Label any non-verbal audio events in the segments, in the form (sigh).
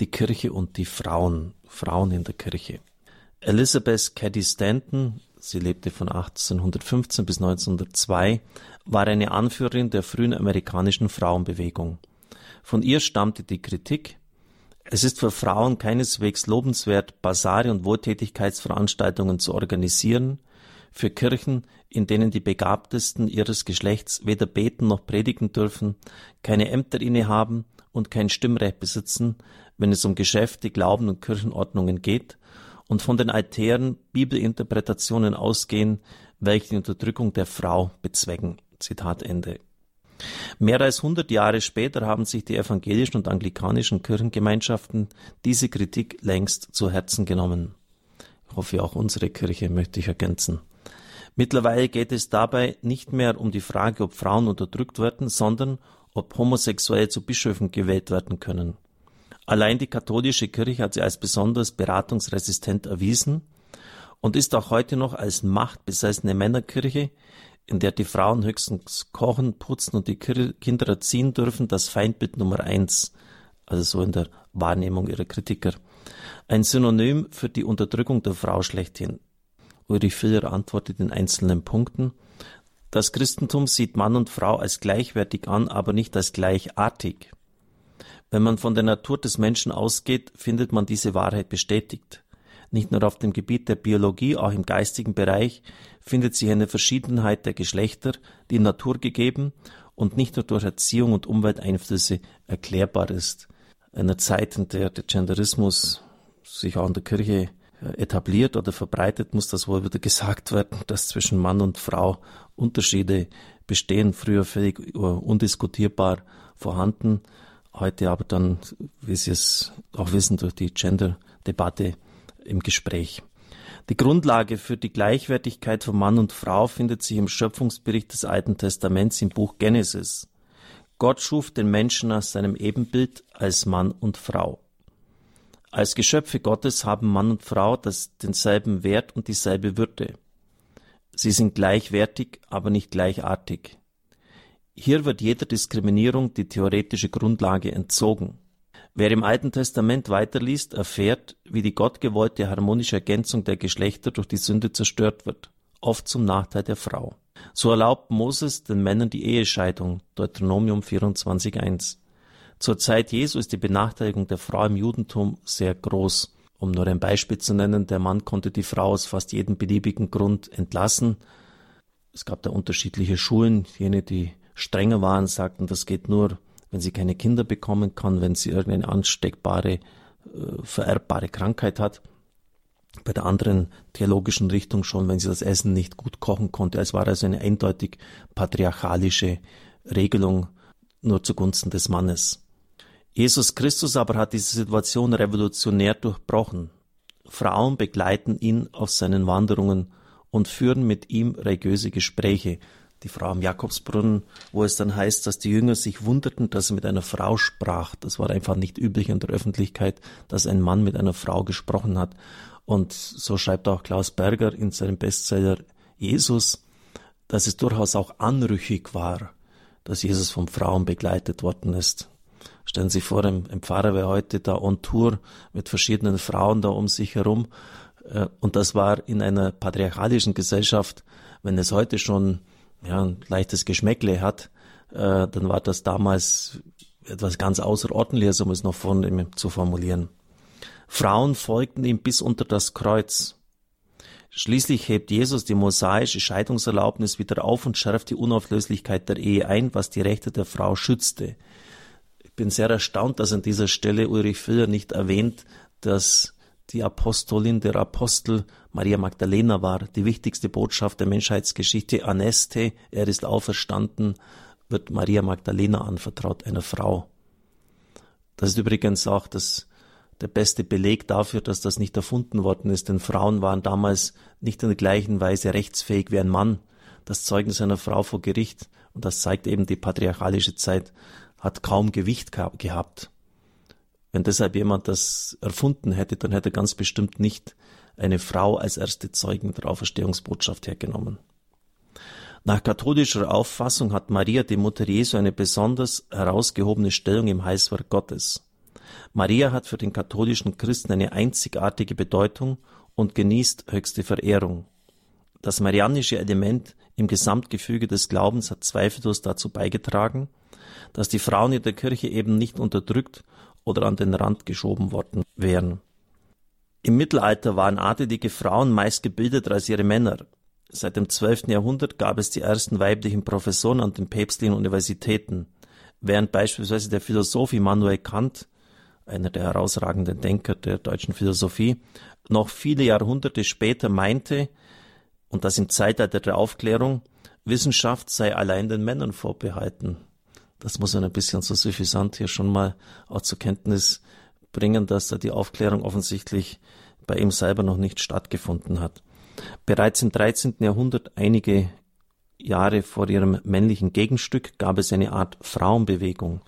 die Kirche und die Frauen, Frauen in der Kirche. Elizabeth Cady Stanton, sie lebte von 1815 bis 1902, war eine Anführerin der frühen amerikanischen Frauenbewegung. Von ihr stammte die Kritik, es ist für Frauen keineswegs lobenswert, Basare und Wohltätigkeitsveranstaltungen zu organisieren, für Kirchen, in denen die Begabtesten ihres Geschlechts weder beten noch predigen dürfen, keine Ämter innehaben und kein Stimmrecht besitzen, wenn es um Geschäfte, Glauben und Kirchenordnungen geht, und von den altären Bibelinterpretationen ausgehen, welche die Unterdrückung der Frau bezwecken. Zitat Ende. Mehr als 100 Jahre später haben sich die evangelischen und anglikanischen Kirchengemeinschaften diese Kritik längst zu Herzen genommen. Ich hoffe, auch unsere Kirche möchte ich ergänzen. Mittlerweile geht es dabei nicht mehr um die Frage, ob Frauen unterdrückt werden, sondern ob Homosexuelle zu Bischöfen gewählt werden können. Allein die katholische Kirche hat sie als besonders beratungsresistent erwiesen und ist auch heute noch als machtbesessene Männerkirche, in der die Frauen höchstens kochen, putzen und die Kinder erziehen dürfen, das Feindbild Nummer eins, also so in der Wahrnehmung ihrer Kritiker. Ein Synonym für die Unterdrückung der Frau schlechthin. Ulrich Filler antwortet in einzelnen Punkten. Das Christentum sieht Mann und Frau als gleichwertig an, aber nicht als gleichartig. Wenn man von der Natur des Menschen ausgeht, findet man diese Wahrheit bestätigt. Nicht nur auf dem Gebiet der Biologie, auch im geistigen Bereich findet sich eine Verschiedenheit der Geschlechter, die Natur gegeben und nicht nur durch Erziehung und Umwelteinflüsse erklärbar ist. In einer Zeit, in der der Genderismus sich auch in der Kirche etabliert oder verbreitet, muss das wohl wieder gesagt werden, dass zwischen Mann und Frau Unterschiede bestehen, früher völlig undiskutierbar vorhanden, heute aber dann, wie Sie es auch wissen, durch die Gender-Debatte im Gespräch. Die Grundlage für die Gleichwertigkeit von Mann und Frau findet sich im Schöpfungsbericht des Alten Testaments im Buch Genesis. Gott schuf den Menschen aus seinem Ebenbild als Mann und Frau. Als Geschöpfe Gottes haben Mann und Frau das, denselben Wert und dieselbe Würde. Sie sind gleichwertig, aber nicht gleichartig. Hier wird jeder Diskriminierung die theoretische Grundlage entzogen. Wer im Alten Testament weiterliest, erfährt, wie die gottgewollte harmonische Ergänzung der Geschlechter durch die Sünde zerstört wird, oft zum Nachteil der Frau. So erlaubt Moses den Männern die Ehescheidung, Deuteronomium 24.1. Zur Zeit Jesu ist die Benachteiligung der Frau im Judentum sehr groß. Um nur ein Beispiel zu nennen, der Mann konnte die Frau aus fast jedem beliebigen Grund entlassen. Es gab da unterschiedliche Schulen. Jene, die strenger waren, sagten, das geht nur, wenn sie keine Kinder bekommen kann, wenn sie irgendeine ansteckbare, äh, vererbbare Krankheit hat. Bei der anderen theologischen Richtung schon, wenn sie das Essen nicht gut kochen konnte. Es war also eine eindeutig patriarchalische Regelung nur zugunsten des Mannes. Jesus Christus aber hat diese Situation revolutionär durchbrochen. Frauen begleiten ihn auf seinen Wanderungen und führen mit ihm religiöse Gespräche. Die Frau am Jakobsbrunnen, wo es dann heißt, dass die Jünger sich wunderten, dass er mit einer Frau sprach. Das war einfach nicht üblich in der Öffentlichkeit, dass ein Mann mit einer Frau gesprochen hat. Und so schreibt auch Klaus Berger in seinem Bestseller Jesus, dass es durchaus auch anrüchig war, dass Jesus von Frauen begleitet worden ist. Stellen Sie sich vor, ein, Pfarrer wäre heute da on Tour mit verschiedenen Frauen da um sich herum. Äh, und das war in einer patriarchalischen Gesellschaft, wenn es heute schon ja, ein leichtes Geschmäckle hat, äh, dann war das damals etwas ganz Außerordentliches, um es noch von zu formulieren. Frauen folgten ihm bis unter das Kreuz. Schließlich hebt Jesus die mosaische Scheidungserlaubnis wieder auf und schärft die Unauflöslichkeit der Ehe ein, was die Rechte der Frau schützte bin sehr erstaunt, dass an dieser Stelle Ulrich Filler nicht erwähnt, dass die Apostolin der Apostel Maria Magdalena war, die wichtigste Botschaft der Menschheitsgeschichte. Aneste, er ist auferstanden, wird Maria Magdalena anvertraut, einer Frau. Das ist übrigens auch das, der beste Beleg dafür, dass das nicht erfunden worden ist, denn Frauen waren damals nicht in der gleichen Weise rechtsfähig wie ein Mann. Das Zeugnis einer Frau vor Gericht, und das zeigt eben die patriarchalische Zeit, hat kaum Gewicht gehabt. Wenn deshalb jemand das erfunden hätte, dann hätte er ganz bestimmt nicht eine Frau als erste Zeugin der Auferstehungsbotschaft hergenommen. Nach katholischer Auffassung hat Maria, die Mutter Jesu, eine besonders herausgehobene Stellung im Heilswerk Gottes. Maria hat für den katholischen Christen eine einzigartige Bedeutung und genießt höchste Verehrung. Das marianische Element im Gesamtgefüge des Glaubens hat zweifellos dazu beigetragen, dass die Frauen in der Kirche eben nicht unterdrückt oder an den Rand geschoben worden wären. Im Mittelalter waren adelige Frauen meist gebildeter als ihre Männer. Seit dem 12. Jahrhundert gab es die ersten weiblichen Professoren an den päpstlichen Universitäten, während beispielsweise der Philosoph Immanuel Kant, einer der herausragenden Denker der deutschen Philosophie, noch viele Jahrhunderte später meinte, und das im Zeitalter der Aufklärung, Wissenschaft sei allein den Männern vorbehalten. Das muss man ein bisschen so suffisant hier schon mal auch zur Kenntnis bringen, dass da die Aufklärung offensichtlich bei ihm selber noch nicht stattgefunden hat. Bereits im 13. Jahrhundert, einige Jahre vor ihrem männlichen Gegenstück, gab es eine Art Frauenbewegung.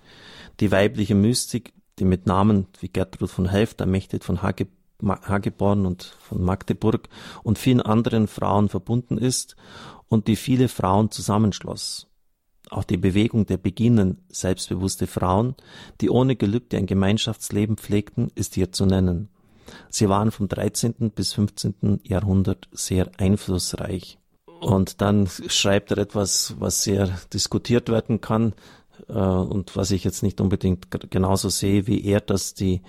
Die weibliche Mystik, die mit Namen wie Gertrud von Helft, ermächtigt von Hage, Hageborn und von Magdeburg und vielen anderen Frauen verbunden ist und die viele Frauen zusammenschloss. Auch die Bewegung der beginnenden selbstbewusste Frauen, die ohne Gelübde ein Gemeinschaftsleben pflegten, ist hier zu nennen. Sie waren vom 13. bis 15. Jahrhundert sehr einflussreich. Und dann schreibt er etwas, was sehr diskutiert werden kann äh, und was ich jetzt nicht unbedingt genauso sehe wie er, dass die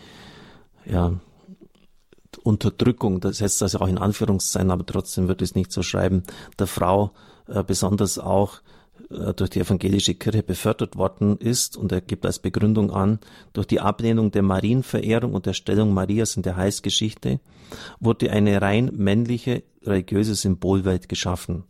ja, Unterdrückung, das setzt das auch in Anführungszeichen, aber trotzdem wird es nicht so schreiben, der Frau äh, besonders auch durch die evangelische Kirche befördert worden ist und er gibt als Begründung an, durch die Ablehnung der Marienverehrung und der Stellung Marias in der Heilsgeschichte wurde eine rein männliche religiöse Symbolwelt geschaffen.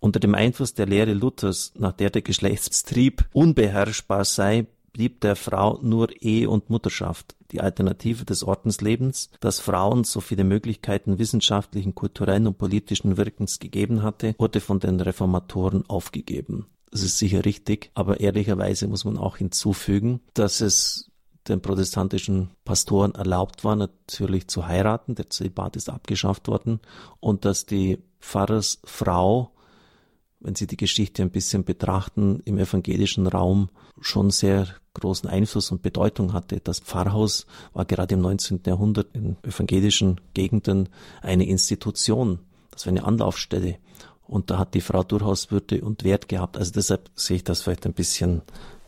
Unter dem Einfluss der Lehre Luthers, nach der der Geschlechtstrieb unbeherrschbar sei, blieb der Frau nur Ehe und Mutterschaft, die Alternative des Ordenslebens, das Frauen so viele Möglichkeiten wissenschaftlichen, kulturellen und politischen Wirkens gegeben hatte, wurde von den Reformatoren aufgegeben. Das ist sicher richtig, aber ehrlicherweise muss man auch hinzufügen, dass es den protestantischen Pastoren erlaubt war, natürlich zu heiraten. Der Zölibat ist abgeschafft worden und dass die Pfarrersfrau wenn Sie die Geschichte ein bisschen betrachten, im evangelischen Raum schon sehr großen Einfluss und Bedeutung hatte. Das Pfarrhaus war gerade im 19. Jahrhundert in evangelischen Gegenden eine Institution. Das war eine Anlaufstelle. Und da hat die Frau durchaus Würde und Wert gehabt. Also deshalb sehe ich das vielleicht ein bisschen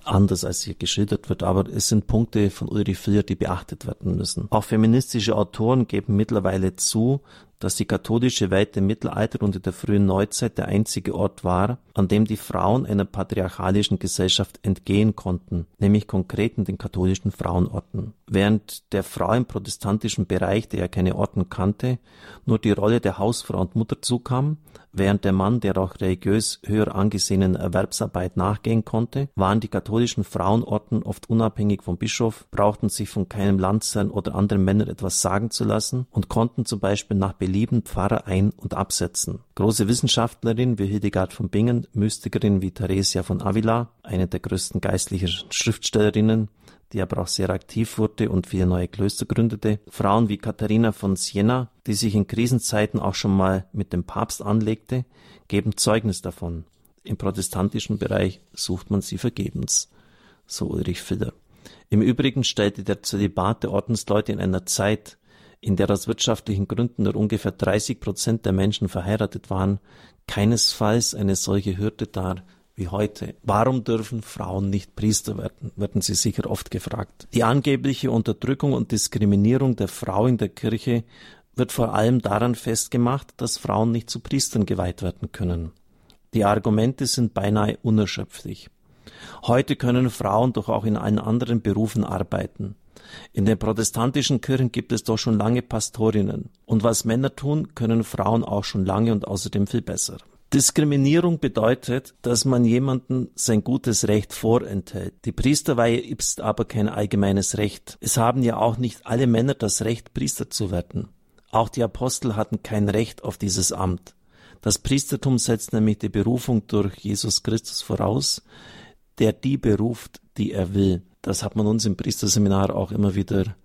anders, als hier geschildert wird, aber es sind Punkte von Ulrich Frier, die beachtet werden müssen. Auch feministische Autoren geben mittlerweile zu, dass die katholische Welt im Mittelalter und in der frühen Neuzeit der einzige Ort war, an dem die Frauen einer patriarchalischen Gesellschaft entgehen konnten, nämlich konkret in den katholischen Frauenorten. Während der Frau im protestantischen Bereich, der ja keine Orten kannte, nur die Rolle der Hausfrau und Mutter zukam, während der Mann der auch religiös höher angesehenen Erwerbsarbeit nachgehen konnte, waren die katholischen Frauenorten oft unabhängig vom Bischof, brauchten sich von keinem Landsherrn oder anderen Männern etwas sagen zu lassen und konnten zum Beispiel nach Belieben Pfarrer ein- und absetzen. Große Wissenschaftlerinnen wie Hildegard von Bingen, Mystikerin wie Theresia von Avila, eine der größten geistlichen Schriftstellerinnen, die aber auch sehr aktiv wurde und viele neue Klöster gründete. Frauen wie Katharina von Siena, die sich in Krisenzeiten auch schon mal mit dem Papst anlegte, geben Zeugnis davon. Im protestantischen Bereich sucht man sie vergebens. So Ulrich Filler. Im Übrigen stellte der Zölibat der Ordensleute in einer Zeit, in der aus wirtschaftlichen Gründen nur ungefähr 30 Prozent der Menschen verheiratet waren, keinesfalls eine solche Hürde dar wie heute. Warum dürfen Frauen nicht Priester werden, werden sie sicher oft gefragt. Die angebliche Unterdrückung und Diskriminierung der Frau in der Kirche wird vor allem daran festgemacht, dass Frauen nicht zu Priestern geweiht werden können. Die Argumente sind beinahe unerschöpflich. Heute können Frauen doch auch in allen anderen Berufen arbeiten. In den protestantischen Kirchen gibt es doch schon lange Pastorinnen. Und was Männer tun, können Frauen auch schon lange und außerdem viel besser. Diskriminierung bedeutet, dass man jemanden sein gutes Recht vorenthält. Die Priesterweihe ist aber kein allgemeines Recht. Es haben ja auch nicht alle Männer das Recht, Priester zu werden. Auch die Apostel hatten kein Recht auf dieses Amt. Das Priestertum setzt nämlich die Berufung durch Jesus Christus voraus, der die beruft, die er will. Das hat man uns im Priesterseminar auch immer wieder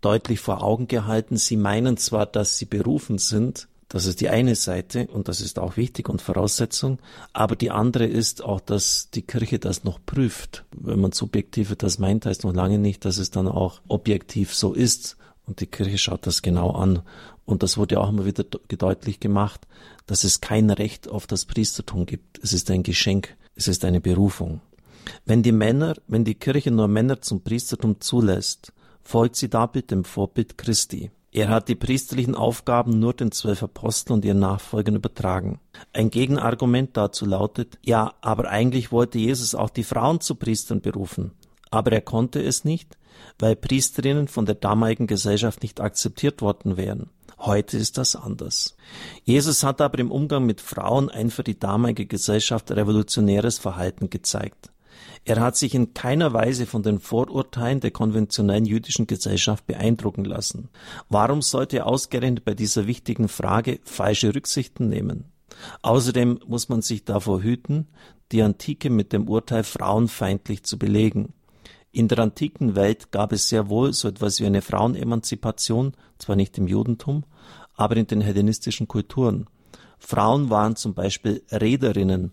deutlich vor Augen gehalten. Sie meinen zwar, dass sie berufen sind, Das ist die eine Seite und das ist auch wichtig und Voraussetzung. Aber die andere ist auch, dass die Kirche das noch prüft. Wenn man subjektiv das meint, heißt noch lange nicht, dass es dann auch objektiv so ist. Und die Kirche schaut das genau an. Und das wurde auch immer wieder deutlich gemacht, dass es kein Recht auf das Priestertum gibt. Es ist ein Geschenk. Es ist eine Berufung. Wenn die Männer, wenn die Kirche nur Männer zum Priestertum zulässt, folgt sie damit dem Vorbild Christi. Er hat die priesterlichen Aufgaben nur den zwölf Aposteln und ihren Nachfolgern übertragen. Ein Gegenargument dazu lautet, ja, aber eigentlich wollte Jesus auch die Frauen zu Priestern berufen. Aber er konnte es nicht, weil Priesterinnen von der damaligen Gesellschaft nicht akzeptiert worden wären. Heute ist das anders. Jesus hat aber im Umgang mit Frauen ein für die damalige Gesellschaft revolutionäres Verhalten gezeigt. Er hat sich in keiner Weise von den Vorurteilen der konventionellen jüdischen Gesellschaft beeindrucken lassen. Warum sollte er ausgerechnet bei dieser wichtigen Frage falsche Rücksichten nehmen? Außerdem muss man sich davor hüten, die Antike mit dem Urteil frauenfeindlich zu belegen. In der antiken Welt gab es sehr wohl so etwas wie eine Frauenemanzipation, zwar nicht im Judentum, aber in den hellenistischen Kulturen. Frauen waren zum Beispiel Rederinnen,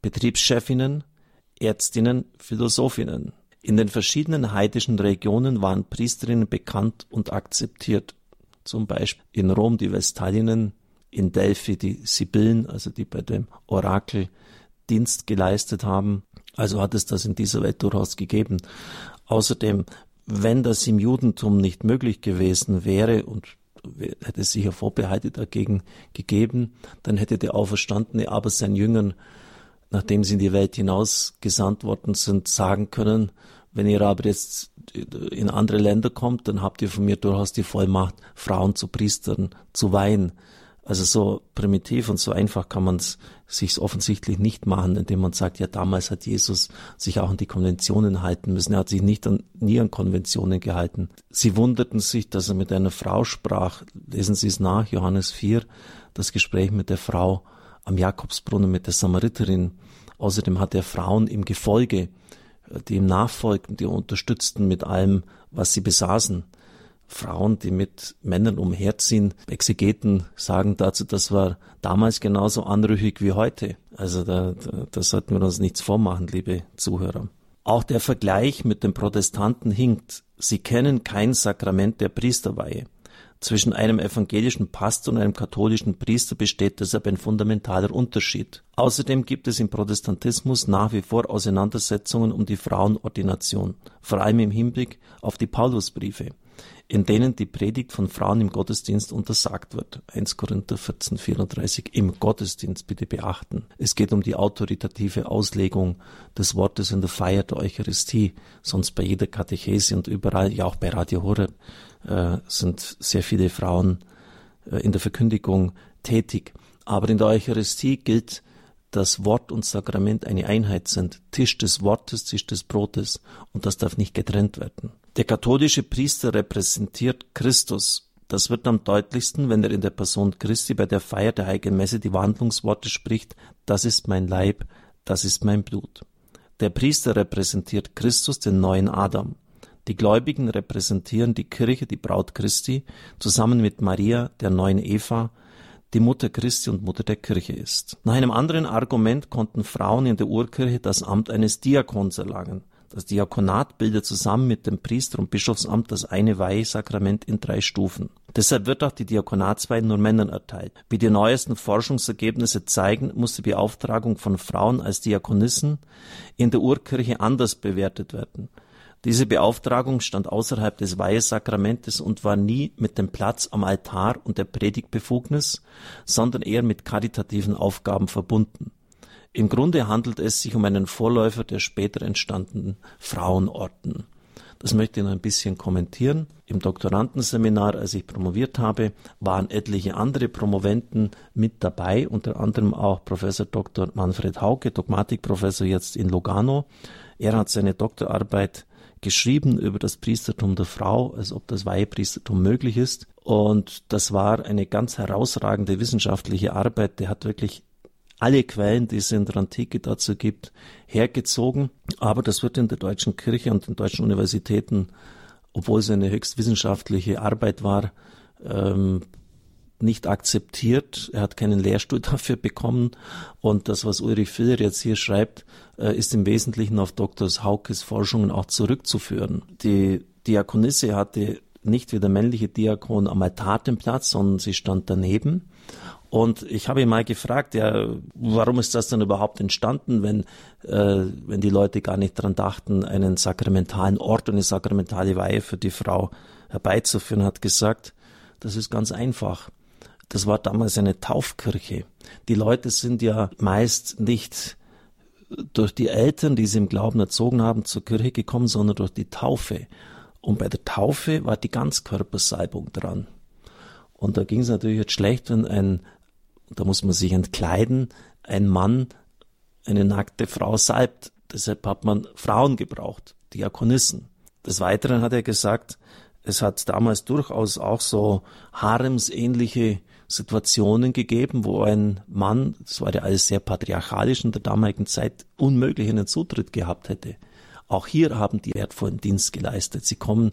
Betriebschefinnen, Ärztinnen, Philosophinnen. In den verschiedenen heidischen Regionen waren Priesterinnen bekannt und akzeptiert. Zum Beispiel in Rom die Vestalinnen, in Delphi die Sibyllen, also die bei dem Orakel Dienst geleistet haben. Also hat es das in dieser Welt durchaus gegeben. Außerdem, wenn das im Judentum nicht möglich gewesen wäre und hätte es sicher Vorbehalte dagegen gegeben, dann hätte der Auferstandene aber seinen Jüngern nachdem sie in die Welt hinaus gesandt worden sind, sagen können, wenn ihr aber jetzt in andere Länder kommt, dann habt ihr von mir durchaus die Vollmacht, Frauen zu Priestern zu weihen. Also so primitiv und so einfach kann man es sich offensichtlich nicht machen, indem man sagt, ja, damals hat Jesus sich auch an die Konventionen halten müssen. Er hat sich nicht an, nie an Konventionen gehalten. Sie wunderten sich, dass er mit einer Frau sprach. Lesen Sie es nach, Johannes 4, das Gespräch mit der Frau am Jakobsbrunnen mit der Samariterin. Außerdem hat er Frauen im Gefolge, die ihm nachfolgten, die unterstützten mit allem, was sie besaßen. Frauen, die mit Männern umherziehen. Exegeten sagen dazu, das war damals genauso anrüchig wie heute. Also da, da, da sollten wir uns nichts vormachen, liebe Zuhörer. Auch der Vergleich mit den Protestanten hinkt. Sie kennen kein Sakrament der Priesterweihe. Zwischen einem evangelischen Pastor und einem katholischen Priester besteht deshalb ein fundamentaler Unterschied. Außerdem gibt es im Protestantismus nach wie vor Auseinandersetzungen um die Frauenordination, vor allem im Hinblick auf die Paulusbriefe, in denen die Predigt von Frauen im Gottesdienst untersagt wird. 1 Korinther 14, 34 im Gottesdienst bitte beachten. Es geht um die autoritative Auslegung des Wortes in der Feier der Eucharistie, sonst bei jeder Katechese und überall, ja auch bei Radio Horeb äh, sind sehr viele Frauen äh, in der Verkündigung tätig. Aber in der Eucharistie gilt, dass Wort und Sakrament eine Einheit sind. Tisch des Wortes, Tisch des Brotes. Und das darf nicht getrennt werden. Der katholische Priester repräsentiert Christus. Das wird am deutlichsten, wenn er in der Person Christi bei der Feier der Heiligen Messe die Wandlungsworte spricht, das ist mein Leib, das ist mein Blut. Der Priester repräsentiert Christus, den neuen Adam. Die Gläubigen repräsentieren die Kirche, die Braut Christi, zusammen mit Maria, der neuen Eva, die Mutter Christi und Mutter der Kirche ist. Nach einem anderen Argument konnten Frauen in der Urkirche das Amt eines Diakons erlangen. Das Diakonat bildet zusammen mit dem Priester- und Bischofsamt das eine Weihesakrament in drei Stufen. Deshalb wird auch die Diakonatsweihe nur Männern erteilt. Wie die neuesten Forschungsergebnisse zeigen, muss die Beauftragung von Frauen als Diakonissen in der Urkirche anders bewertet werden. Diese Beauftragung stand außerhalb des Weihesakramentes und war nie mit dem Platz am Altar und der Predigtbefugnis, sondern eher mit karitativen Aufgaben verbunden. Im Grunde handelt es sich um einen Vorläufer der später entstandenen Frauenorten. Das möchte ich noch ein bisschen kommentieren. Im Doktorandenseminar, als ich promoviert habe, waren etliche andere Promoventen mit dabei, unter anderem auch Professor Dr. Manfred Hauke, Dogmatikprofessor jetzt in Lugano. Er hat seine Doktorarbeit geschrieben über das Priestertum der Frau, als ob das Weihepriestertum möglich ist. Und das war eine ganz herausragende wissenschaftliche Arbeit. Der hat wirklich alle Quellen, die es in der Antike dazu gibt, hergezogen. Aber das wird in der deutschen Kirche und den deutschen Universitäten, obwohl es eine höchst wissenschaftliche Arbeit war, ähm, nicht akzeptiert, er hat keinen Lehrstuhl (laughs) dafür bekommen und das, was Ulrich Filler jetzt hier schreibt, äh, ist im Wesentlichen auf Dr. Haukes Forschungen auch zurückzuführen. Die Diakonisse hatte nicht wie der männliche Diakon am Altar den Platz, sondern sie stand daneben. Und ich habe ihn mal gefragt, ja, warum ist das denn überhaupt entstanden, wenn, äh, wenn die Leute gar nicht dran dachten, einen sakramentalen Ort und eine sakramentale Weihe für die Frau herbeizuführen, hat gesagt, das ist ganz einfach. Das war damals eine Taufkirche. Die Leute sind ja meist nicht durch die Eltern, die sie im Glauben erzogen haben, zur Kirche gekommen, sondern durch die Taufe. Und bei der Taufe war die Ganzkörpersalbung dran. Und da ging es natürlich jetzt schlecht, wenn ein, da muss man sich entkleiden, ein Mann eine nackte Frau salbt. Deshalb hat man Frauen gebraucht, Diakonissen. Des Weiteren hat er gesagt, es hat damals durchaus auch so haremsähnliche Situationen gegeben, wo ein Mann, das war ja alles sehr patriarchalisch in der damaligen Zeit, unmöglich einen Zutritt gehabt hätte. Auch hier haben die wertvollen Dienst geleistet. Sie kommen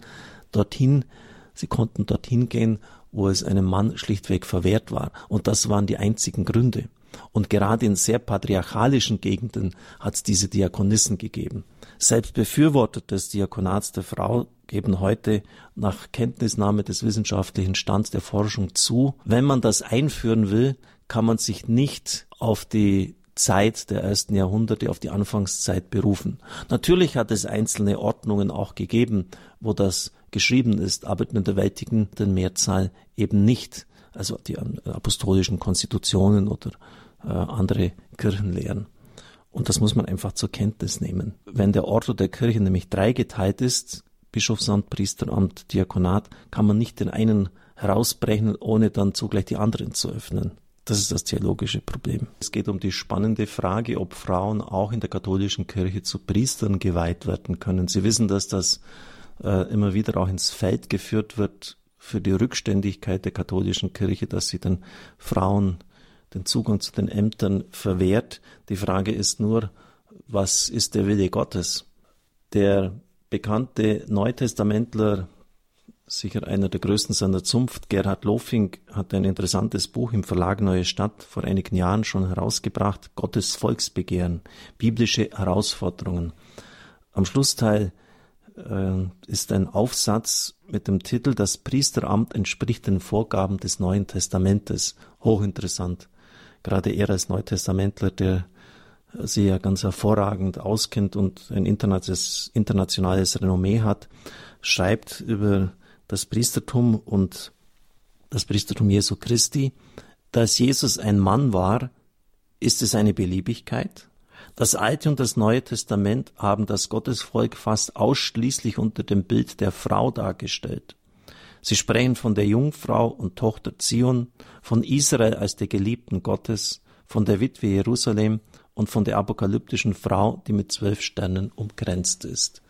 dorthin, sie konnten dorthin gehen, wo es einem Mann schlichtweg verwehrt war. Und das waren die einzigen Gründe. Und gerade in sehr patriarchalischen Gegenden hat es diese Diakonissen gegeben. Selbst Befürworter des Diakonats der Frau geben heute nach Kenntnisnahme des wissenschaftlichen Stands der Forschung zu, wenn man das einführen will, kann man sich nicht auf die Zeit der ersten Jahrhunderte, auf die Anfangszeit berufen. Natürlich hat es einzelne Ordnungen auch gegeben, wo das geschrieben ist, aber in der weltlichen Mehrzahl eben nicht. Also die apostolischen Konstitutionen oder äh, andere Kirchenlehren. Und das muss man einfach zur Kenntnis nehmen. Wenn der Ordo der Kirche nämlich dreigeteilt ist, Bischofsamt, Priesteramt, Diakonat, kann man nicht den einen herausbrechen, ohne dann zugleich die anderen zu öffnen. Das ist das theologische Problem. Es geht um die spannende Frage, ob Frauen auch in der katholischen Kirche zu Priestern geweiht werden können. Sie wissen, dass das äh, immer wieder auch ins Feld geführt wird für die Rückständigkeit der katholischen Kirche, dass sie den Frauen den Zugang zu den Ämtern verwehrt. Die Frage ist nur, was ist der Wille Gottes? Der bekannte Neutestamentler sicher einer der größten seiner Zunft, Gerhard Lofing, hat ein interessantes Buch im Verlag Neue Stadt vor einigen Jahren schon herausgebracht, Gottes Volksbegehren, biblische Herausforderungen. Am Schlussteil äh, ist ein Aufsatz mit dem Titel Das Priesteramt entspricht den Vorgaben des Neuen Testamentes. Hochinteressant. Gerade er als Neutestamentler, der sich ja ganz hervorragend auskennt und ein internationales, internationales Renommee hat, schreibt über das Priestertum und das Priestertum Jesu Christi, dass Jesus ein Mann war, ist es eine Beliebigkeit? Das Alte und das Neue Testament haben das Gottesvolk fast ausschließlich unter dem Bild der Frau dargestellt. Sie sprechen von der Jungfrau und Tochter Zion, von Israel als der Geliebten Gottes, von der Witwe Jerusalem und von der apokalyptischen Frau, die mit zwölf Sternen umgrenzt ist.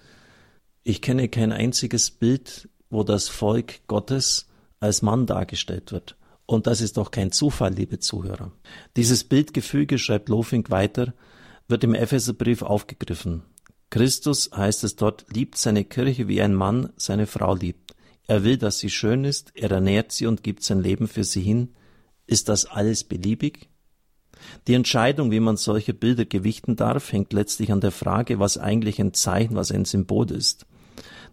Ich kenne kein einziges Bild wo das Volk Gottes als Mann dargestellt wird. Und das ist doch kein Zufall, liebe Zuhörer. Dieses Bildgefüge, schreibt Lofink weiter, wird im Epheserbrief aufgegriffen. Christus, heißt es dort, liebt seine Kirche wie ein Mann seine Frau liebt. Er will, dass sie schön ist, er ernährt sie und gibt sein Leben für sie hin. Ist das alles beliebig? Die Entscheidung, wie man solche Bilder gewichten darf, hängt letztlich an der Frage, was eigentlich ein Zeichen, was ein Symbol ist.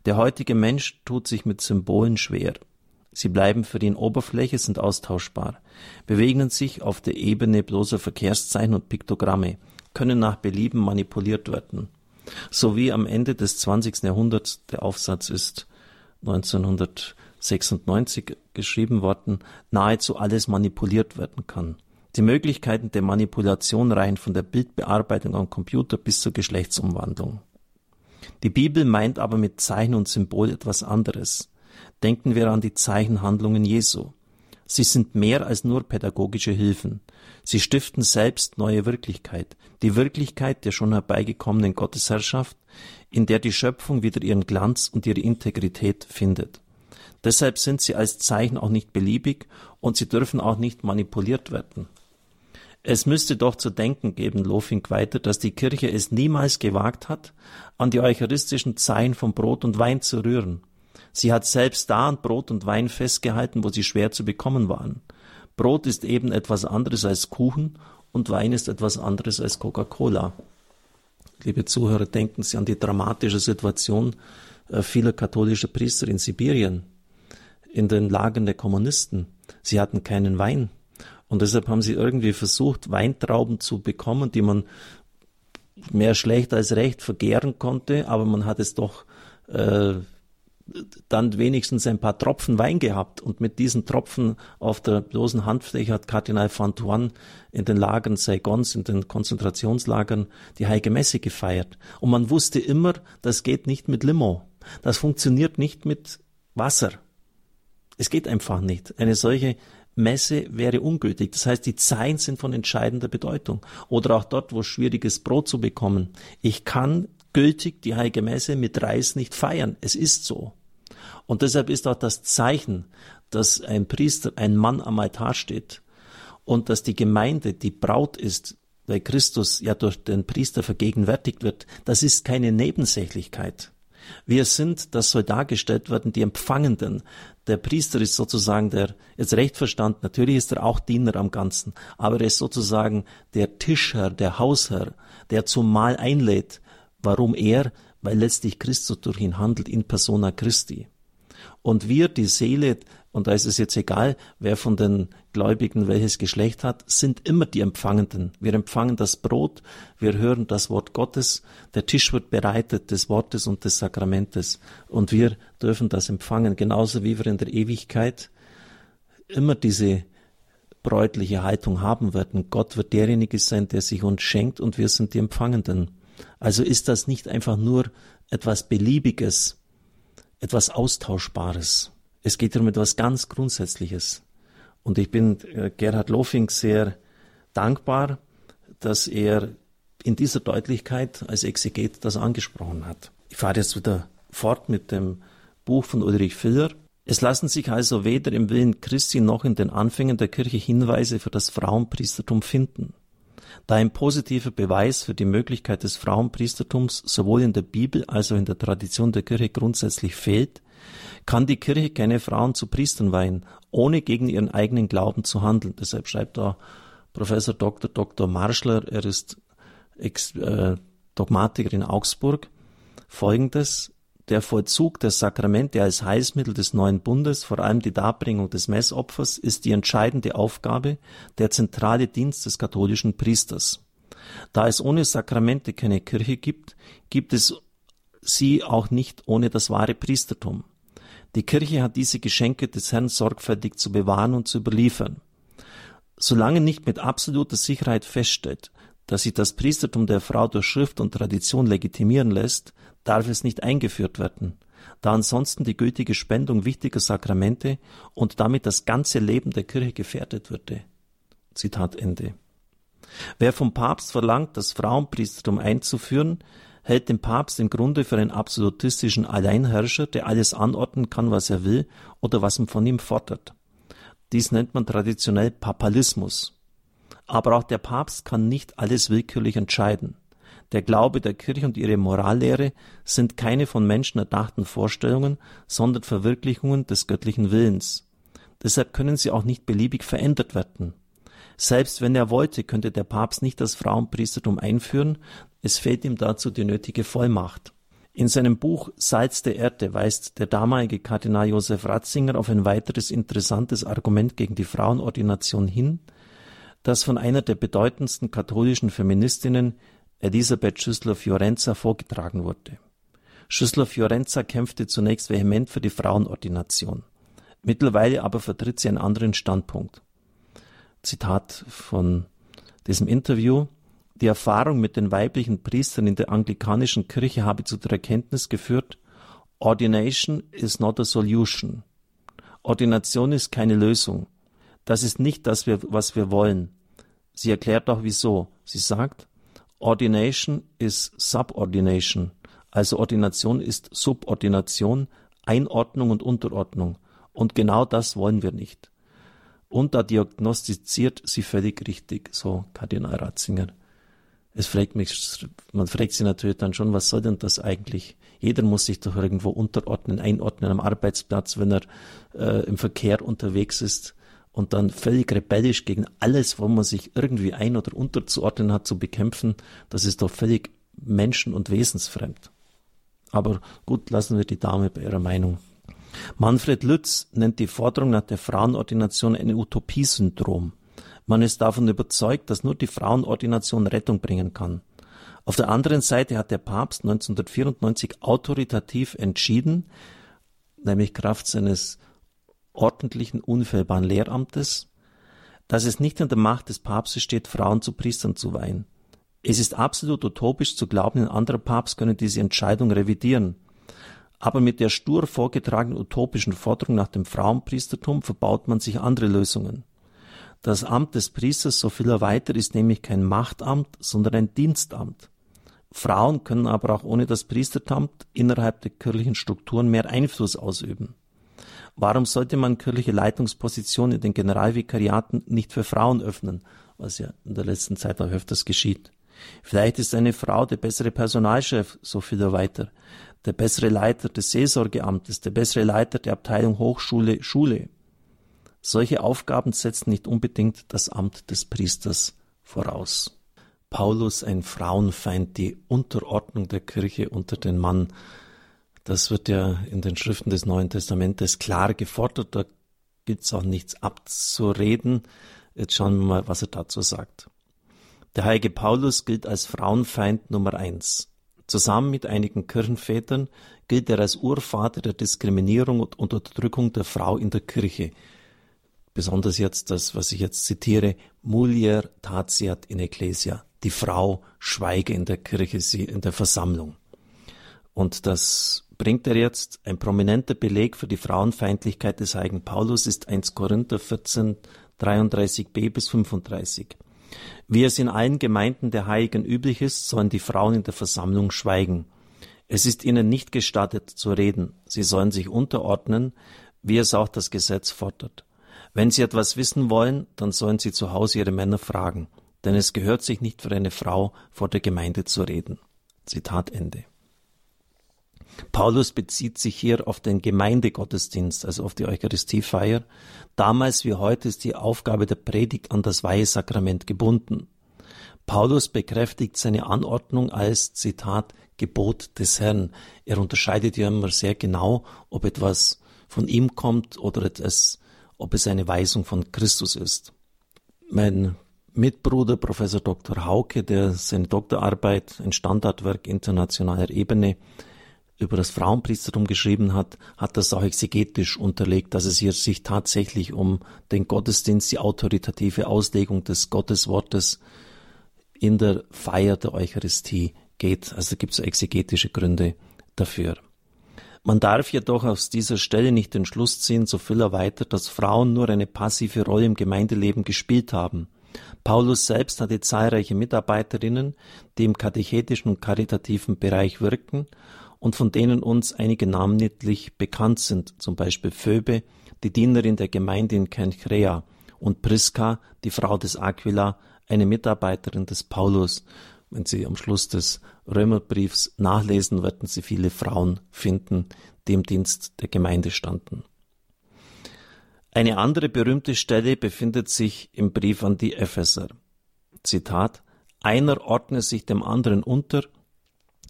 Der heutige Mensch tut sich mit Symbolen schwer. Sie bleiben für ihn Oberfläche, sind austauschbar, bewegen sich auf der Ebene bloßer Verkehrszeichen und Piktogramme, können nach Belieben manipuliert werden. So wie am Ende des 20. Jahrhunderts, der Aufsatz ist 1996 geschrieben worden, nahezu alles manipuliert werden kann. Die Möglichkeiten der Manipulation reichen von der Bildbearbeitung am Computer bis zur Geschlechtsumwandlung. Die Bibel meint aber mit Zeichen und Symbol etwas anderes. Denken wir an die Zeichenhandlungen Jesu. Sie sind mehr als nur pädagogische Hilfen. Sie stiften selbst neue Wirklichkeit, die Wirklichkeit der schon herbeigekommenen Gottesherrschaft, in der die Schöpfung wieder ihren Glanz und ihre Integrität findet. Deshalb sind sie als Zeichen auch nicht beliebig und sie dürfen auch nicht manipuliert werden. Es müsste doch zu denken geben, Lofink weiter, dass die Kirche es niemals gewagt hat, an die eucharistischen Zeichen von Brot und Wein zu rühren. Sie hat selbst da an Brot und Wein festgehalten, wo sie schwer zu bekommen waren. Brot ist eben etwas anderes als Kuchen und Wein ist etwas anderes als Coca-Cola. Liebe Zuhörer, denken Sie an die dramatische Situation äh, vieler katholischer Priester in Sibirien, in den Lagern der Kommunisten. Sie hatten keinen Wein. Und deshalb haben sie irgendwie versucht, Weintrauben zu bekommen, die man mehr schlecht als recht vergehren konnte, aber man hat es doch äh, dann wenigstens ein paar Tropfen Wein gehabt und mit diesen Tropfen auf der bloßen Handfläche hat Kardinal Fantuan in den Lagern Saigons, in den Konzentrationslagern die Heilige Messe gefeiert. Und man wusste immer, das geht nicht mit Limo. Das funktioniert nicht mit Wasser. Es geht einfach nicht. Eine solche Messe wäre ungültig. Das heißt, die Zeilen sind von entscheidender Bedeutung. Oder auch dort, wo schwieriges Brot zu bekommen. Ich kann gültig die Heilige Messe mit Reis nicht feiern. Es ist so. Und deshalb ist auch das Zeichen, dass ein Priester, ein Mann am Altar steht und dass die Gemeinde die Braut ist, weil Christus ja durch den Priester vergegenwärtigt wird, das ist keine Nebensächlichkeit. Wir sind, das soll dargestellt werden, die Empfangenden. Der Priester ist sozusagen der, jetzt recht verstanden, natürlich ist er auch Diener am Ganzen, aber er ist sozusagen der Tischherr, der Hausherr, der zum Mahl einlädt, Warum er? Weil letztlich Christus durch ihn handelt in persona Christi. Und wir, die Seele, und da ist es jetzt egal, wer von den Gläubigen welches Geschlecht hat, sind immer die Empfangenden. Wir empfangen das Brot, wir hören das Wort Gottes, der Tisch wird bereitet des Wortes und des Sakramentes und wir dürfen das empfangen, genauso wie wir in der Ewigkeit immer diese bräutliche Haltung haben werden. Gott wird derjenige sein, der sich uns schenkt und wir sind die Empfangenden. Also ist das nicht einfach nur etwas Beliebiges, etwas Austauschbares. Es geht um etwas ganz Grundsätzliches. Und ich bin äh, Gerhard Lofing sehr dankbar, dass er in dieser Deutlichkeit als Exeget das angesprochen hat. Ich fahre jetzt wieder fort mit dem Buch von Ulrich Filler. Es lassen sich also weder im Willen Christi noch in den Anfängen der Kirche Hinweise für das Frauenpriestertum finden. Da ein positiver Beweis für die Möglichkeit des Frauenpriestertums sowohl in der Bibel als auch in der Tradition der Kirche grundsätzlich fehlt, kann die Kirche keine Frauen zu Priestern weihen, ohne gegen ihren eigenen Glauben zu handeln. Deshalb schreibt da Professor Dr. Dr. Marschler, er ist Ex äh, Dogmatiker in Augsburg, folgendes, der Vollzug der Sakramente als Heilsmittel des neuen Bundes, vor allem die Darbringung des Messopfers, ist die entscheidende Aufgabe, der zentrale Dienst des katholischen Priesters. Da es ohne Sakramente keine Kirche gibt, gibt es sie auch nicht ohne das wahre Priestertum. Die Kirche hat diese Geschenke des Herrn sorgfältig zu bewahren und zu überliefern. Solange nicht mit absoluter Sicherheit feststeht, dass sich das Priestertum der Frau durch Schrift und Tradition legitimieren lässt, darf es nicht eingeführt werden, da ansonsten die gültige Spendung wichtiger Sakramente und damit das ganze Leben der Kirche gefährdet würde. Zitat Ende. Wer vom Papst verlangt, das Frauenpriestertum einzuführen, hält den Papst im Grunde für einen absolutistischen Alleinherrscher, der alles anordnen kann, was er will oder was man von ihm fordert. Dies nennt man traditionell Papalismus. Aber auch der Papst kann nicht alles willkürlich entscheiden. Der Glaube der Kirche und ihre Morallehre sind keine von Menschen erdachten Vorstellungen, sondern Verwirklichungen des göttlichen Willens. Deshalb können sie auch nicht beliebig verändert werden. Selbst wenn er wollte, könnte der Papst nicht das Frauenpriestertum einführen, es fehlt ihm dazu die nötige Vollmacht. In seinem Buch Salz der Erde weist der damalige Kardinal Josef Ratzinger auf ein weiteres interessantes Argument gegen die Frauenordination hin, das von einer der bedeutendsten katholischen Feministinnen, Elisabeth Schüssler-Fiorenza vorgetragen wurde. Schüssler-Fiorenza kämpfte zunächst vehement für die Frauenordination. Mittlerweile aber vertritt sie einen anderen Standpunkt. Zitat von diesem Interview. Die Erfahrung mit den weiblichen Priestern in der anglikanischen Kirche habe zu der Erkenntnis geführt, Ordination is not a solution. Ordination ist keine Lösung. Das ist nicht das, was wir wollen. Sie erklärt auch wieso. Sie sagt, Ordination ist Subordination, also Ordination ist Subordination, Einordnung und Unterordnung. Und genau das wollen wir nicht. Und da diagnostiziert sie völlig richtig, so Kardinal Ratzinger. Es fragt mich, man fragt sich natürlich dann schon, was soll denn das eigentlich? Jeder muss sich doch irgendwo unterordnen, einordnen am Arbeitsplatz, wenn er äh, im Verkehr unterwegs ist und dann völlig rebellisch gegen alles, wo man sich irgendwie ein- oder unterzuordnen hat, zu bekämpfen, das ist doch völlig menschen- und wesensfremd. Aber gut, lassen wir die Dame bei ihrer Meinung. Manfred Lütz nennt die Forderung nach der Frauenordination ein Utopiesyndrom. Man ist davon überzeugt, dass nur die Frauenordination Rettung bringen kann. Auf der anderen Seite hat der Papst 1994 autoritativ entschieden, nämlich Kraft seines ordentlichen, unfehlbaren Lehramtes, dass es nicht in der Macht des Papstes steht, Frauen zu Priestern zu weihen. Es ist absolut utopisch zu glauben, ein anderer Papst könne diese Entscheidung revidieren. Aber mit der stur vorgetragenen utopischen Forderung nach dem Frauenpriestertum verbaut man sich andere Lösungen. Das Amt des Priesters, so viel er weiter, ist nämlich kein Machtamt, sondern ein Dienstamt. Frauen können aber auch ohne das Priestertamt innerhalb der kirchlichen Strukturen mehr Einfluss ausüben. Warum sollte man kirchliche Leitungspositionen in den Generalvikariaten nicht für Frauen öffnen, was ja in der letzten Zeit auch öfters geschieht? Vielleicht ist eine Frau der bessere Personalchef, so viel er weiter, der bessere Leiter des Seelsorgeamtes, der bessere Leiter der Abteilung Hochschule, Schule. Solche Aufgaben setzen nicht unbedingt das Amt des Priesters voraus. Paulus ein Frauenfeind, die Unterordnung der Kirche unter den Mann das wird ja in den Schriften des Neuen Testamentes klar gefordert. Da gibt's auch nichts abzureden. Jetzt schauen wir mal, was er dazu sagt. Der heilige Paulus gilt als Frauenfeind Nummer eins. Zusammen mit einigen Kirchenvätern gilt er als Urvater der Diskriminierung und Unterdrückung der Frau in der Kirche. Besonders jetzt das, was ich jetzt zitiere, mulier tatiat in ecclesia. Die Frau schweige in der Kirche, sie in der Versammlung. Und das bringt er jetzt. Ein prominenter Beleg für die Frauenfeindlichkeit des heiligen Paulus ist 1 Korinther 14, 33b bis 35. Wie es in allen Gemeinden der Heiligen üblich ist, sollen die Frauen in der Versammlung schweigen. Es ist ihnen nicht gestattet zu reden. Sie sollen sich unterordnen, wie es auch das Gesetz fordert. Wenn sie etwas wissen wollen, dann sollen sie zu Hause ihre Männer fragen, denn es gehört sich nicht für eine Frau vor der Gemeinde zu reden. Zitat Ende. Paulus bezieht sich hier auf den Gemeindegottesdienst, also auf die Eucharistiefeier. Damals wie heute ist die Aufgabe der Predigt an das Weihesakrament gebunden. Paulus bekräftigt seine Anordnung als, Zitat, Gebot des Herrn. Er unterscheidet ja immer sehr genau, ob etwas von ihm kommt oder etwas, ob es eine Weisung von Christus ist. Mein Mitbruder, Professor Dr. Hauke, der seine Doktorarbeit, ein Standardwerk internationaler Ebene, über das Frauenpriestertum geschrieben hat, hat das auch exegetisch unterlegt, dass es hier sich tatsächlich um den Gottesdienst, die autoritative Auslegung des Gotteswortes in der Feier der Eucharistie geht. Also gibt es exegetische Gründe dafür. Man darf jedoch aus dieser Stelle nicht den Schluss ziehen, so viel erweitert, dass Frauen nur eine passive Rolle im Gemeindeleben gespielt haben. Paulus selbst hatte zahlreiche Mitarbeiterinnen, die im katechetischen und karitativen Bereich wirken und von denen uns einige namentlich bekannt sind, zum Beispiel Phoebe, die Dienerin der Gemeinde in Kenchrea, und Priska, die Frau des Aquila, eine Mitarbeiterin des Paulus. Wenn Sie am Schluss des Römerbriefs nachlesen, werden Sie viele Frauen finden, die im Dienst der Gemeinde standen. Eine andere berühmte Stelle befindet sich im Brief an die Epheser. Zitat Einer ordne sich dem anderen unter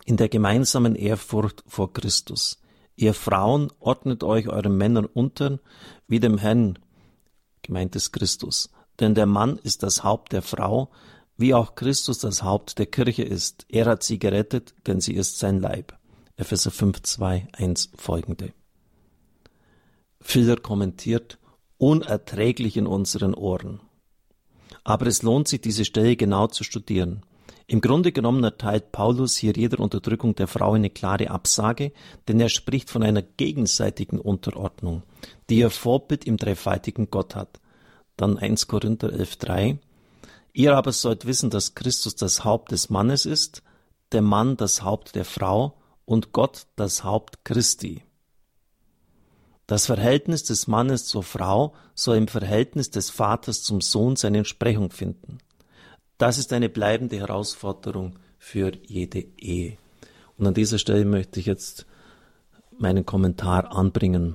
in der gemeinsamen Ehrfurcht vor Christus. Ihr Frauen ordnet euch euren Männern unter, wie dem Herrn, gemeint ist Christus. Denn der Mann ist das Haupt der Frau, wie auch Christus das Haupt der Kirche ist. Er hat sie gerettet, denn sie ist sein Leib. Epheser 5, 2, 1 folgende. Filler kommentiert, unerträglich in unseren Ohren. Aber es lohnt sich, diese Stelle genau zu studieren. Im Grunde genommen erteilt Paulus hier jeder Unterdrückung der Frau eine klare Absage, denn er spricht von einer gegenseitigen Unterordnung, die ihr Vorbild im dreifaltigen Gott hat. Dann 1 Korinther 11.3 Ihr aber sollt wissen, dass Christus das Haupt des Mannes ist, der Mann das Haupt der Frau und Gott das Haupt Christi. Das Verhältnis des Mannes zur Frau soll im Verhältnis des Vaters zum Sohn seine Entsprechung finden. Das ist eine bleibende Herausforderung für jede Ehe. Und an dieser Stelle möchte ich jetzt meinen Kommentar anbringen.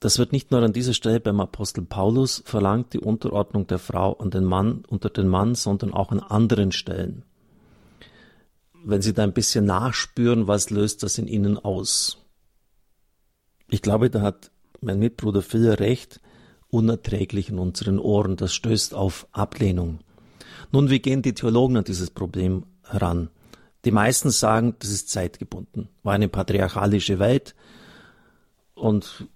das wird nicht nur an dieser Stelle beim Apostel Paulus verlangt, die Unterordnung der Frau an den Mann, unter den Mann, sondern auch an anderen Stellen. Wenn Sie da ein bisschen nachspüren, was löst das in Ihnen aus? Ich glaube, da hat mein Mitbruder Phil recht, unerträglich in unseren Ohren, das stößt auf Ablehnung. Nun, wie gehen die Theologen an dieses Problem heran? Die meisten sagen, das ist zeitgebunden. War eine patriarchalische Welt und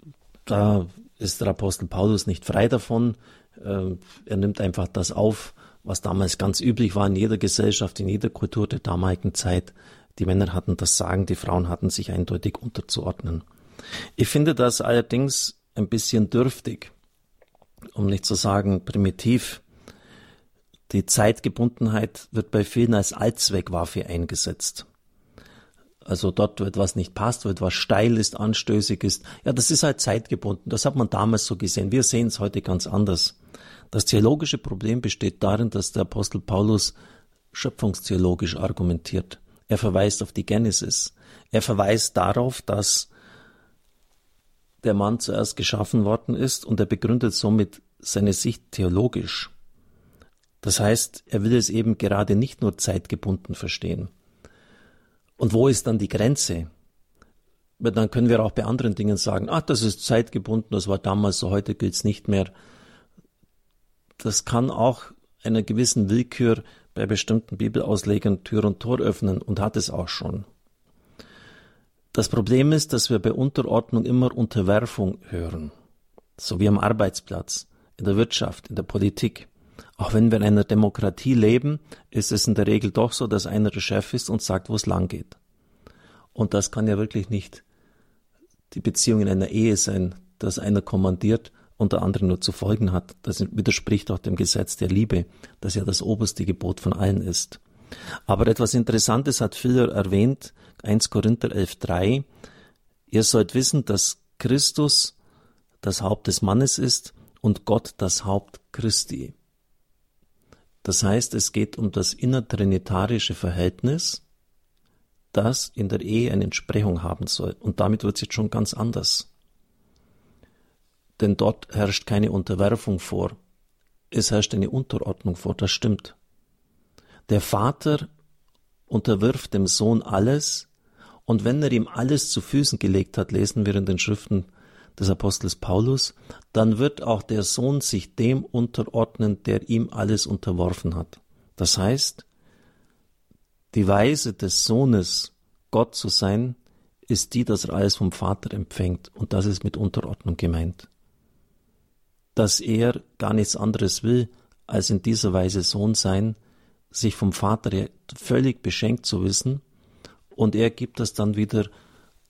da ist der Apostel Paulus nicht frei davon. Ähm, er nimmt einfach das auf, was damals ganz üblich war in jeder Gesellschaft, in jeder Kultur der damaligen Zeit. Die Männer hatten das Sagen, die Frauen hatten sich eindeutig unterzuordnen. Ich finde das allerdings ein bisschen dürftig, um nicht zu sagen primitiv. Die Zeitgebundenheit wird bei vielen als Allzweckwaffe eingesetzt. Also dort, wo etwas nicht passt, wo etwas steil ist, anstößig ist. Ja, das ist halt zeitgebunden. Das hat man damals so gesehen. Wir sehen es heute ganz anders. Das theologische Problem besteht darin, dass der Apostel Paulus schöpfungstheologisch argumentiert. Er verweist auf die Genesis. Er verweist darauf, dass der Mann zuerst geschaffen worden ist und er begründet somit seine Sicht theologisch. Das heißt, er will es eben gerade nicht nur zeitgebunden verstehen. Und wo ist dann die Grenze? Dann können wir auch bei anderen Dingen sagen, ach, das ist zeitgebunden, das war damals so, heute gilt's nicht mehr. Das kann auch einer gewissen Willkür bei bestimmten Bibelauslegern Tür und Tor öffnen und hat es auch schon. Das Problem ist, dass wir bei Unterordnung immer Unterwerfung hören. So wie am Arbeitsplatz, in der Wirtschaft, in der Politik. Auch wenn wir in einer Demokratie leben, ist es in der Regel doch so, dass einer der Chef ist und sagt, wo es lang geht. Und das kann ja wirklich nicht die Beziehung in einer Ehe sein, dass einer kommandiert und der andere nur zu folgen hat. Das widerspricht auch dem Gesetz der Liebe, das ja das oberste Gebot von allen ist. Aber etwas Interessantes hat Philor erwähnt, 1 Korinther 11.3. Ihr sollt wissen, dass Christus das Haupt des Mannes ist und Gott das Haupt Christi. Das heißt, es geht um das innertrinitarische Verhältnis, das in der Ehe eine Entsprechung haben soll. Und damit wird es jetzt schon ganz anders. Denn dort herrscht keine Unterwerfung vor. Es herrscht eine Unterordnung vor, das stimmt. Der Vater unterwirft dem Sohn alles, und wenn er ihm alles zu Füßen gelegt hat, lesen wir in den Schriften des Apostels Paulus, dann wird auch der Sohn sich dem unterordnen, der ihm alles unterworfen hat. Das heißt, die Weise des Sohnes, Gott zu sein, ist die, dass er alles vom Vater empfängt. Und das ist mit Unterordnung gemeint. Dass er gar nichts anderes will, als in dieser Weise Sohn sein, sich vom Vater völlig beschenkt zu wissen, und er gibt das dann wieder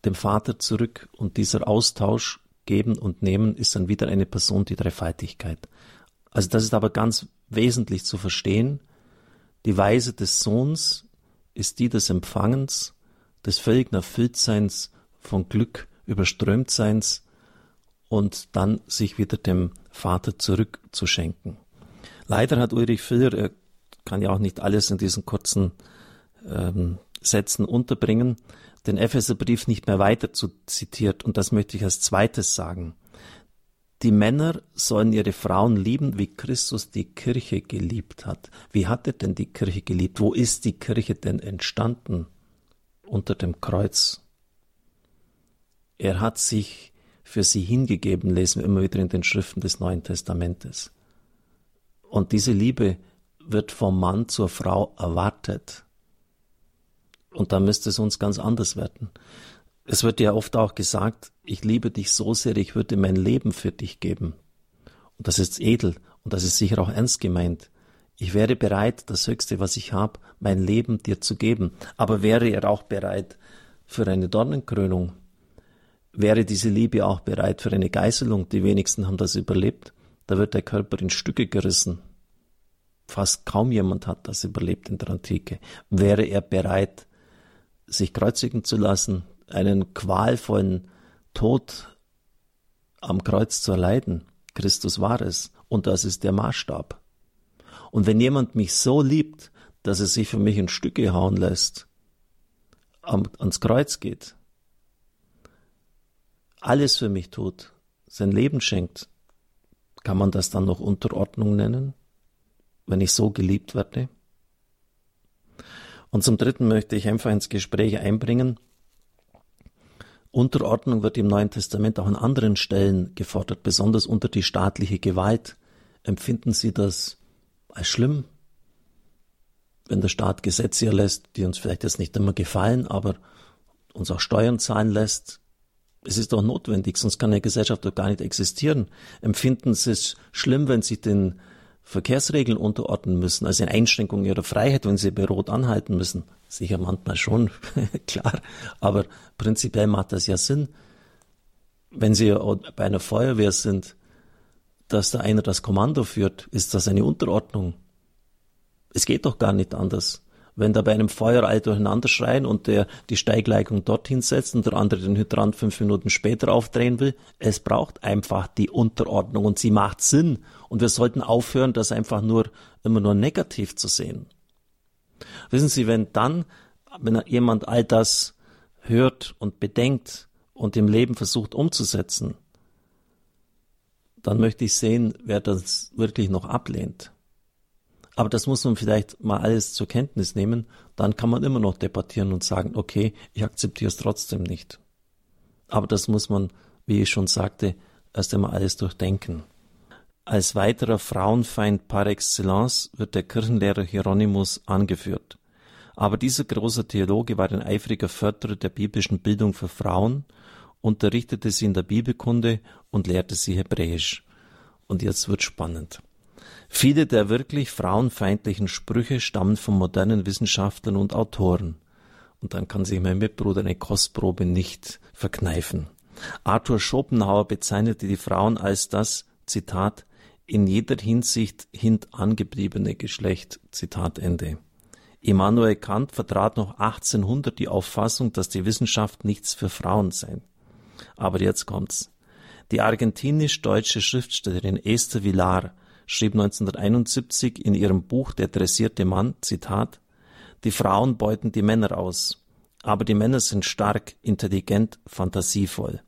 dem Vater zurück, und dieser Austausch Geben und Nehmen ist dann wieder eine Person die Dreifaltigkeit. Also das ist aber ganz wesentlich zu verstehen. Die Weise des Sohns ist die des Empfangens, des völligen Erfülltseins, von Glück überströmtseins und dann sich wieder dem Vater zurückzuschenken. Leider hat Ulrich Filler, er kann ja auch nicht alles in diesen kurzen ähm, Sätzen unterbringen, den Epheserbrief nicht mehr weiter zu zitiert und das möchte ich als zweites sagen. Die Männer sollen ihre Frauen lieben, wie Christus die Kirche geliebt hat. Wie hat er denn die Kirche geliebt? Wo ist die Kirche denn entstanden? Unter dem Kreuz. Er hat sich für sie hingegeben, lesen wir immer wieder in den Schriften des Neuen Testamentes. Und diese Liebe wird vom Mann zur Frau erwartet. Und da müsste es uns ganz anders werden. Es wird ja oft auch gesagt, ich liebe dich so sehr, ich würde mein Leben für dich geben. Und das ist edel und das ist sicher auch ernst gemeint. Ich wäre bereit, das Höchste, was ich habe, mein Leben dir zu geben. Aber wäre er auch bereit für eine Dornenkrönung? Wäre diese Liebe auch bereit für eine Geißelung? Die wenigsten haben das überlebt. Da wird der Körper in Stücke gerissen. Fast kaum jemand hat das überlebt in der Antike. Wäre er bereit, sich kreuzigen zu lassen, einen qualvollen Tod am Kreuz zu erleiden. Christus war es und das ist der Maßstab. Und wenn jemand mich so liebt, dass er sich für mich in Stücke hauen lässt, ans Kreuz geht, alles für mich tut, sein Leben schenkt, kann man das dann noch Unterordnung nennen, wenn ich so geliebt werde? Und zum Dritten möchte ich einfach ins Gespräch einbringen, Unterordnung wird im Neuen Testament auch an anderen Stellen gefordert, besonders unter die staatliche Gewalt. Empfinden Sie das als schlimm? Wenn der Staat Gesetze erlässt, die uns vielleicht jetzt nicht immer gefallen, aber uns auch Steuern zahlen lässt, es ist doch notwendig, sonst kann eine Gesellschaft doch gar nicht existieren. Empfinden Sie es schlimm, wenn Sie den Verkehrsregeln unterordnen müssen, also eine Einschränkung ihrer Freiheit, wenn sie bei Rot anhalten müssen. Sicher manchmal schon, (laughs) klar, aber prinzipiell macht das ja Sinn. Wenn Sie bei einer Feuerwehr sind, dass da einer das Kommando führt, ist das eine Unterordnung. Es geht doch gar nicht anders. Wenn da bei einem Feuer alle durcheinander schreien und der die Steigleitung dorthin setzt und der andere den Hydrant fünf Minuten später aufdrehen will, es braucht einfach die Unterordnung und sie macht Sinn. Und wir sollten aufhören, das einfach nur immer nur negativ zu sehen. Wissen Sie, wenn dann, wenn jemand all das hört und bedenkt und im Leben versucht umzusetzen, dann möchte ich sehen, wer das wirklich noch ablehnt. Aber das muss man vielleicht mal alles zur Kenntnis nehmen. Dann kann man immer noch debattieren und sagen, okay, ich akzeptiere es trotzdem nicht. Aber das muss man, wie ich schon sagte, erst einmal alles durchdenken. Als weiterer Frauenfeind par excellence wird der Kirchenlehrer Hieronymus angeführt. Aber dieser große Theologe war ein eifriger Förderer der biblischen Bildung für Frauen, unterrichtete sie in der Bibelkunde und lehrte sie Hebräisch. Und jetzt wird spannend. Viele der wirklich frauenfeindlichen Sprüche stammen von modernen Wissenschaftlern und Autoren. Und dann kann sich mein Mitbruder eine Kostprobe nicht verkneifen. Arthur Schopenhauer bezeichnete die Frauen als das, Zitat, in jeder Hinsicht hintangebliebene Geschlecht, Zitat Ende. Immanuel Kant vertrat noch 1800 die Auffassung, dass die Wissenschaft nichts für Frauen sei. Aber jetzt kommt's. Die argentinisch-deutsche Schriftstellerin Esther Villar schrieb 1971 in ihrem Buch Der dressierte Mann, Zitat, die Frauen beuten die Männer aus, aber die Männer sind stark, intelligent, fantasievoll,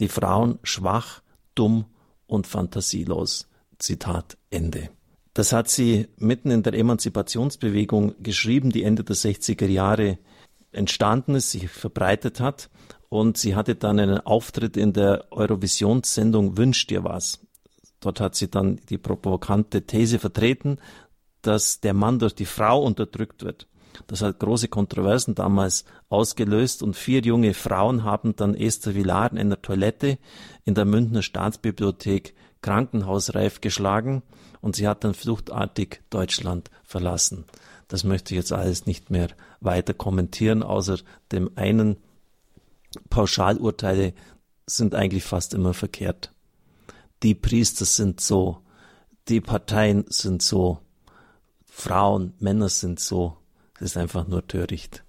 die Frauen schwach, dumm und fantasielos. Zitat Ende. Das hat sie mitten in der Emanzipationsbewegung geschrieben, die Ende der 60er Jahre entstanden ist, sich verbreitet hat. Und sie hatte dann einen Auftritt in der Eurovisionssendung Wünsch dir was. Dort hat sie dann die provokante These vertreten, dass der Mann durch die Frau unterdrückt wird. Das hat große Kontroversen damals ausgelöst und vier junge Frauen haben dann Esther Villar in einer Toilette in der Münchner Staatsbibliothek krankenhausreif geschlagen und sie hat dann fluchtartig Deutschland verlassen. Das möchte ich jetzt alles nicht mehr weiter kommentieren, außer dem einen Pauschalurteile sind eigentlich fast immer verkehrt die Priester sind so, die Parteien sind so, Frauen, Männer sind so. Es ist einfach nur töricht.